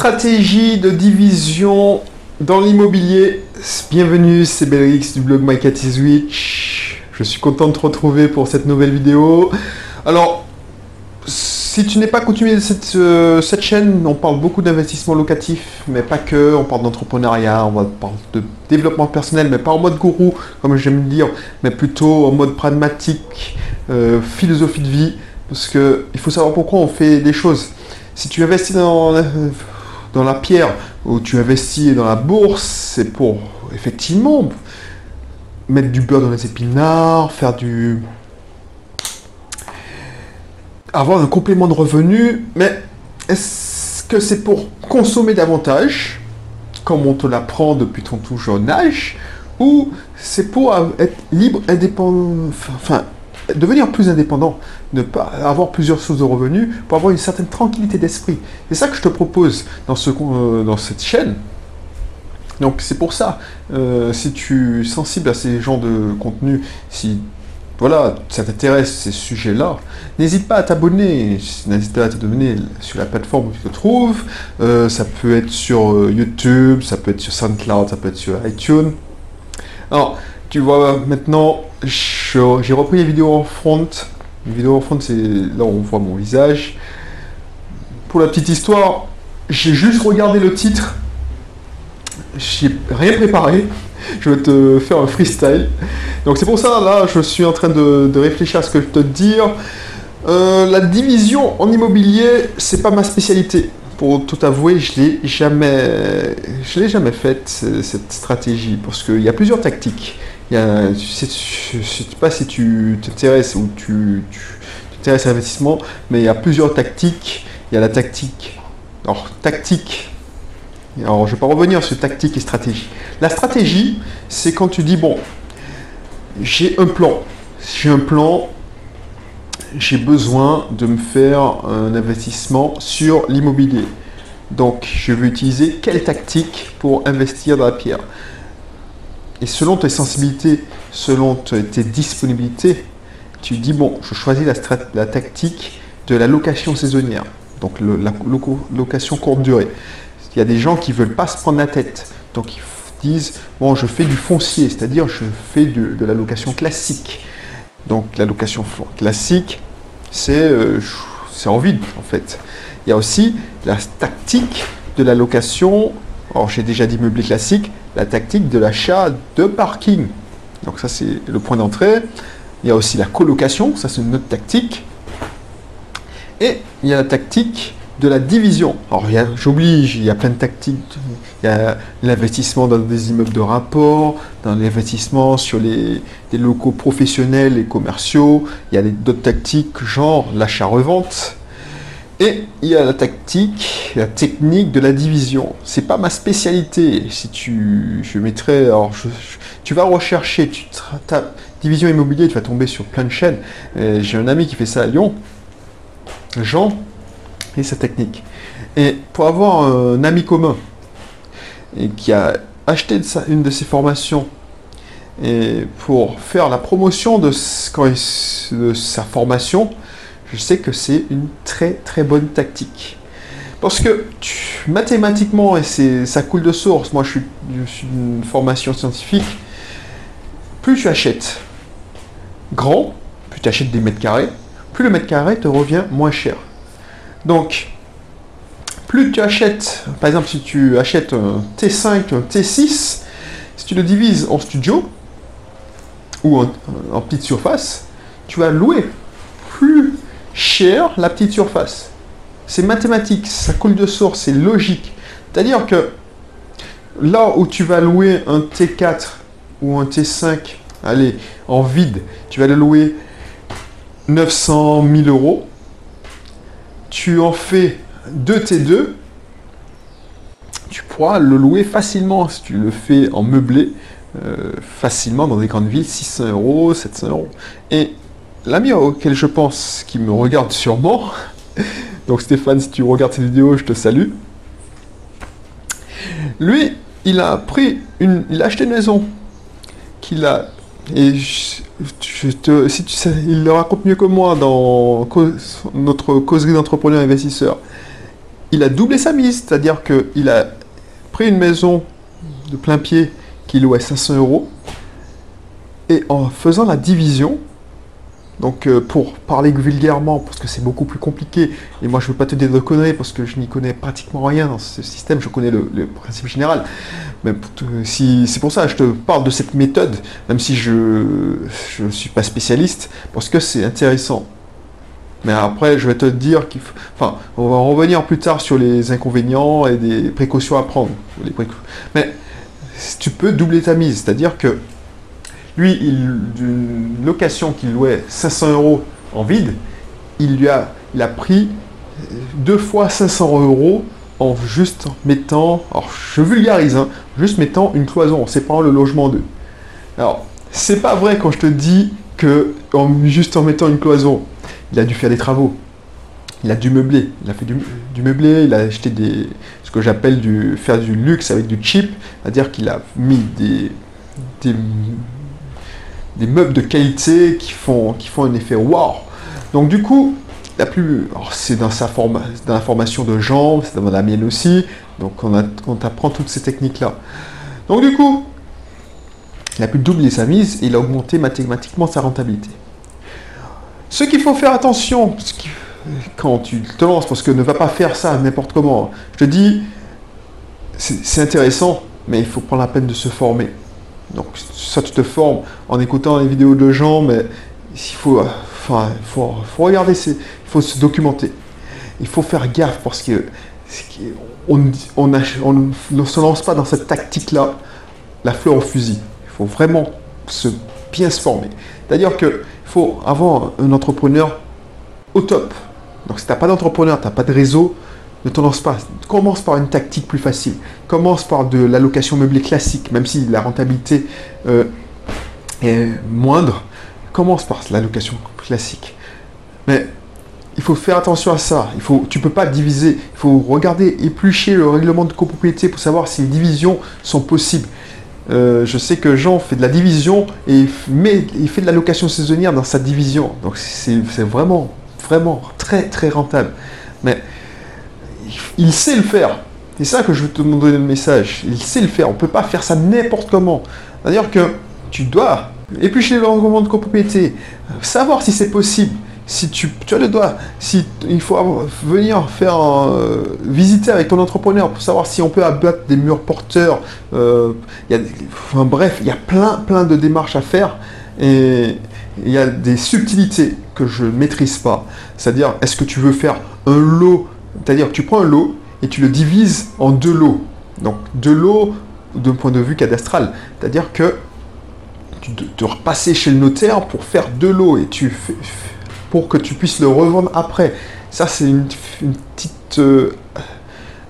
Stratégie de division dans l'immobilier. Bienvenue, c'est Belrix du blog My Cat is. Je suis content de te retrouver pour cette nouvelle vidéo. Alors, si tu n'es pas coutumier de cette, euh, cette chaîne, on parle beaucoup d'investissement locatif, mais pas que. On parle d'entrepreneuriat, on parle de développement personnel, mais pas en mode gourou, comme j'aime dire, mais plutôt en mode pragmatique, euh, philosophie de vie. Parce que il faut savoir pourquoi on fait des choses. Si tu investis dans, euh, dans la pierre ou tu investis dans la bourse, c'est pour effectivement mettre du beurre dans les épinards, faire du avoir un complément de revenu, mais est-ce que c'est pour consommer davantage, comme on te l'apprend depuis ton tout jeune âge, ou c'est pour être libre, indépendant, enfin, devenir plus indépendant, ne pas avoir plusieurs sources de revenus, pour avoir une certaine tranquillité d'esprit. C'est ça que je te propose dans, ce, euh, dans cette chaîne. Donc c'est pour ça, euh, si tu es sensible à ces genres de contenu, si voilà, ça t'intéresse ces sujets-là, n'hésite pas à t'abonner. N'hésite pas à t'abonner sur la plateforme où tu te trouves. Euh, ça peut être sur YouTube, ça peut être sur SoundCloud, ça peut être sur iTunes. Alors, tu vois maintenant, j'ai repris les vidéos en front. Les vidéos en front, c'est là où on voit mon visage. Pour la petite histoire, j'ai juste regardé le titre. J'ai rien préparé je vais te faire un freestyle. Donc c'est pour ça, là, je suis en train de, réfléchir à ce que je te dire. Euh, la division en immobilier, c'est pas ma spécialité. Pour tout avouer, je l'ai jamais, je l'ai jamais faite cette stratégie parce qu'il y a plusieurs tactiques. Y a, je ne sais pas si tu t'intéresses ou tu t'intéresses à l'investissement, mais il y a plusieurs tactiques. Il y a la tactique, alors tactique alors, je ne vais pas revenir sur tactique et stratégie. La stratégie, c'est quand tu dis, bon, j'ai un plan. J'ai un plan, j'ai besoin de me faire un investissement sur l'immobilier. Donc, je vais utiliser quelle tactique pour investir dans la pierre? Et selon tes sensibilités, selon tes disponibilités, tu dis, bon, je choisis la, tactique de la location saisonnière. Donc, la location courte durée. Il y a des gens qui ne veulent pas se prendre la tête. Donc ils disent, bon, je fais du foncier, c'est-à-dire je fais de, la location classique. Donc la location classique, euh, c'est en vide en fait. Il y a aussi la tactique de la location, alors j'ai déjà dit meublé classique, la tactique de l'achat de parking. Donc ça c'est le point d'entrée. Il y a aussi la colocation, ça c'est une autre tactique. Et il y a la tactique de la division. Alors, j'oblige, il y a plein de tactiques. Il y a l'investissement dans des immeubles de rapport, dans l'investissement sur les, locaux professionnels et commerciaux. Il y a d'autres tactiques, genre l'achat-revente. Et il y a la tactique, la technique de la division. C'est pas ma spécialité. Si tu, je mettrais, alors tu vas rechercher, tu tapes division immobilier, tu vas tomber sur plein de chaînes. J'ai un ami qui fait ça à Lyon, Jean, et sa technique. Et pour avoir un ami commun et qui a acheté une de ses formations et pour faire la promotion de, sa formation, je sais que c'est une très très bonne tactique. Parce que mathématiquement, et ça coule de source, moi je suis, je suis une formation scientifique, plus tu achètes grand, plus tu achètes des mètres carrés, plus le mètre carré te revient moins cher. Donc, plus tu achètes, par exemple, si tu achètes un T5, un T6, si tu le divises en studio ou en, petite surface, tu vas louer plus cher la petite surface. C'est mathématique, ça coule de source, c'est logique. C'est-à-dire que là où tu vas louer un T4 ou un T5, allez, en vide, tu vas le louer 900 000 euros tu en fais 2 T2, tu pourras le louer facilement si tu le fais en meublé, euh, facilement dans des grandes villes, 600 euros, 700 euros. Et l'ami auquel je pense, qui me regarde sûrement, donc Stéphane, si tu regardes cette vidéo, je te salue. Lui, il a pris une, il a acheté une maison qu'il a et si tu il le raconte mieux que moi dans notre causerie d'entrepreneurs investisseurs. il a doublé sa mise, c'est-à-dire qu'il a pris une maison de plein pied qui louait 500 euros, et en faisant la division, donc euh, pour parler vulgairement, parce que c'est beaucoup plus compliqué, et moi je ne veux pas te dire de conneries parce que je n'y connais pratiquement rien dans ce système, je connais le, principe général. Mais c'est pour ça que je te parle de cette méthode, même si je ne suis pas spécialiste, parce que c'est intéressant. Mais après, je vais te dire qu'il faut... Enfin, on va revenir plus tard sur les inconvénients et des précautions à prendre. Mais tu peux doubler ta mise, c'est-à-dire que lui, d'une location qu'il louait 500 euros en vide, il lui a, pris deux fois 500 euros en juste mettant, alors je vulgarise, hein, juste mettant une cloison en séparant le logement d'eux. Alors, c'est pas vrai quand je te dis que juste en mettant une cloison, il a dû faire des travaux. Il a dû meubler. Il a fait du, du meubler, il a acheté des, ce que j'appelle du, faire du luxe avec du cheap, c'est-à-dire qu'il a mis des des meubles de qualité qui font, qui font un effet wow. Donc du coup, la plus, c'est dans sa forme, dans la formation de jambes, c'est dans la mienne aussi. Donc on, a, apprend toutes ces techniques-là. Donc du coup, il a pu doubler sa mise et il a augmenté mathématiquement sa rentabilité. Ce qu'il faut faire attention quand tu te lances, parce que ne va pas faire ça n'importe comment. Je te dis, c'est intéressant, mais il faut prendre la peine de se former. Donc ça, tu te formes en écoutant les vidéos de gens, mais il faut, enfin, faut, regarder, il faut se documenter. Il faut faire gaffe parce que on, ne se lance pas dans cette tactique-là, la fleur au fusil. Il faut vraiment se, bien se former. C'est-à-dire qu'il faut avoir un entrepreneur au top. Donc si tu n'as pas d'entrepreneur, tu n'as pas de réseau, ne te lance pas. Commence par une tactique plus facile. Commence par de l'allocation meublée classique, même si la rentabilité euh, est moindre. Commence par l'allocation classique. Mais il faut faire attention à ça. Il faut, tu ne peux pas diviser. Il faut regarder, éplucher le règlement de copropriété pour savoir si les divisions sont possibles. Euh, je sais que Jean fait de la division et il fait de l'allocation saisonnière dans sa division. Donc c'est vraiment, vraiment très, très rentable. Mais il sait le faire. C'est ça que je veux te donner le message. Il sait le faire. On ne peut pas faire ça n'importe comment. C'est-à-dire que tu dois éplucher le règlement de copropriété, savoir si c'est possible. Si tu, tu, as le doigt, si il faut venir faire euh, visiter avec ton entrepreneur pour savoir si on peut abattre des murs porteurs. Euh, bref, il y a plein, plein de démarches à faire et il y a des subtilités que je ne maîtrise pas. C'est-à-dire, est-ce que tu veux faire un lot c'est-à-dire que tu prends un lot et tu le divises en deux lots. Donc deux lots d'un point de vue cadastral. C'est-à-dire que tu dois repasser chez le notaire pour faire deux lots et pour que tu puisses le revendre après. Ça, c'est une, petite euh,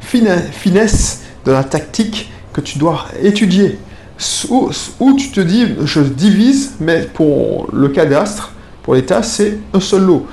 finesse de la tactique que tu dois étudier. Ou, tu te dis, je divise, mais pour le cadastre, pour l'État, c'est un seul lot.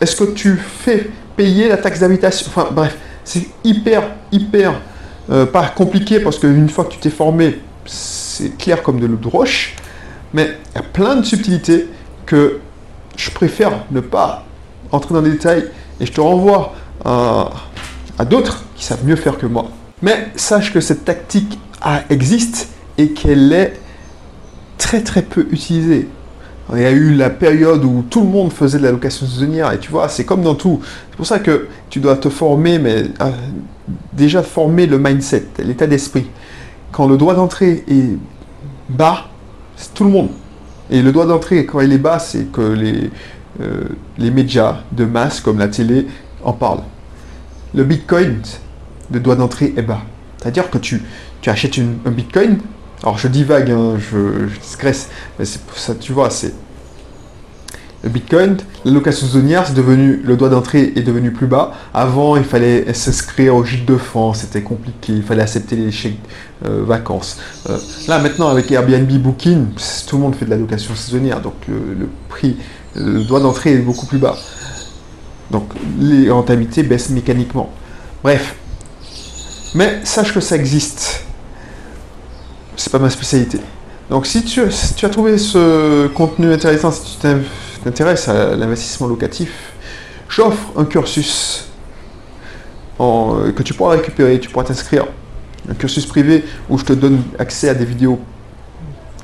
Est-ce que tu fais payer la taxe d'habitation. Enfin bref, c'est hyper, hyper euh, pas compliqué parce qu'une fois que tu t'es formé, c'est clair comme de l'eau de roche. Mais il y a plein de subtilités que je préfère ne pas entrer dans les détails et je te renvoie à, à d'autres qui savent mieux faire que moi. Mais sache que cette tactique existe et qu'elle est très très peu utilisée. Il y a eu la période où tout le monde faisait de la location saisonnière et tu vois, c'est comme dans tout. C'est pour ça que tu dois te former, mais euh, déjà former le mindset, l'état d'esprit. Quand le droit d'entrée est bas, c'est tout le monde. Et le droit d'entrée, quand il est bas, c'est que les, euh, les médias de masse comme la télé en parlent. Le bitcoin, le droit d'entrée est bas. C'est-à-dire que tu achètes un bitcoin, alors je divague, hein, je, je mais c'est pour ça, tu vois, c'est le Bitcoin, la location saisonnière, c'est devenu, le droit d'entrée est devenu plus bas. Avant, il fallait s'inscrire au gîte de France, c'était compliqué, il fallait accepter les chèques euh, vacances. Euh, là, maintenant, avec Airbnb Booking, tout le monde fait de la location saisonnière, donc le, prix, le droit d'entrée est beaucoup plus bas. Donc les rentabilités baissent mécaniquement. Bref. Mais sache que ça existe c'est pas ma spécialité. Donc si tu, as trouvé ce contenu intéressant, si tu t'intéresses à l'investissement locatif, j'offre un cursus en, que tu pourras récupérer. Tu pourras t'inscrire un cursus privé où je te donne accès à des vidéos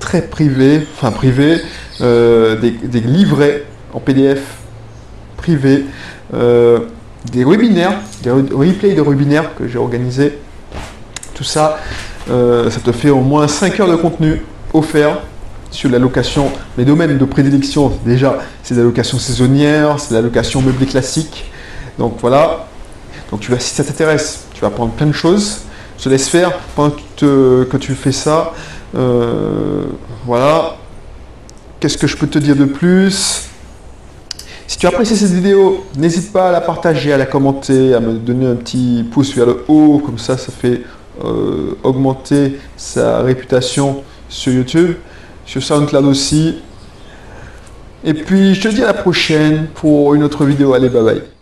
très privées, enfin privées, euh, des, livrets en PDF privés, euh, des webinaires, des replays de webinaires que j'ai organisés. Tout ça, euh, ça te fait au moins 5 heures de contenu offert sur la location. Les domaines de prédilection, déjà, c'est la location saisonnière, c'est la location meublée classique. Donc voilà. Donc tu vas, si ça t'intéresse, tu vas apprendre plein de choses. Je te laisse faire pendant que, tu fais ça. Euh, voilà. Qu'est-ce que je peux te dire de plus? Si tu as apprécié cette vidéo, n'hésite pas à la partager, à la commenter, à me donner un petit pouce vers le haut, comme ça, ça fait augmenter sa réputation sur YouTube, sur SoundCloud aussi. Et puis, je te dis à la prochaine pour une autre vidéo. Allez, bye bye.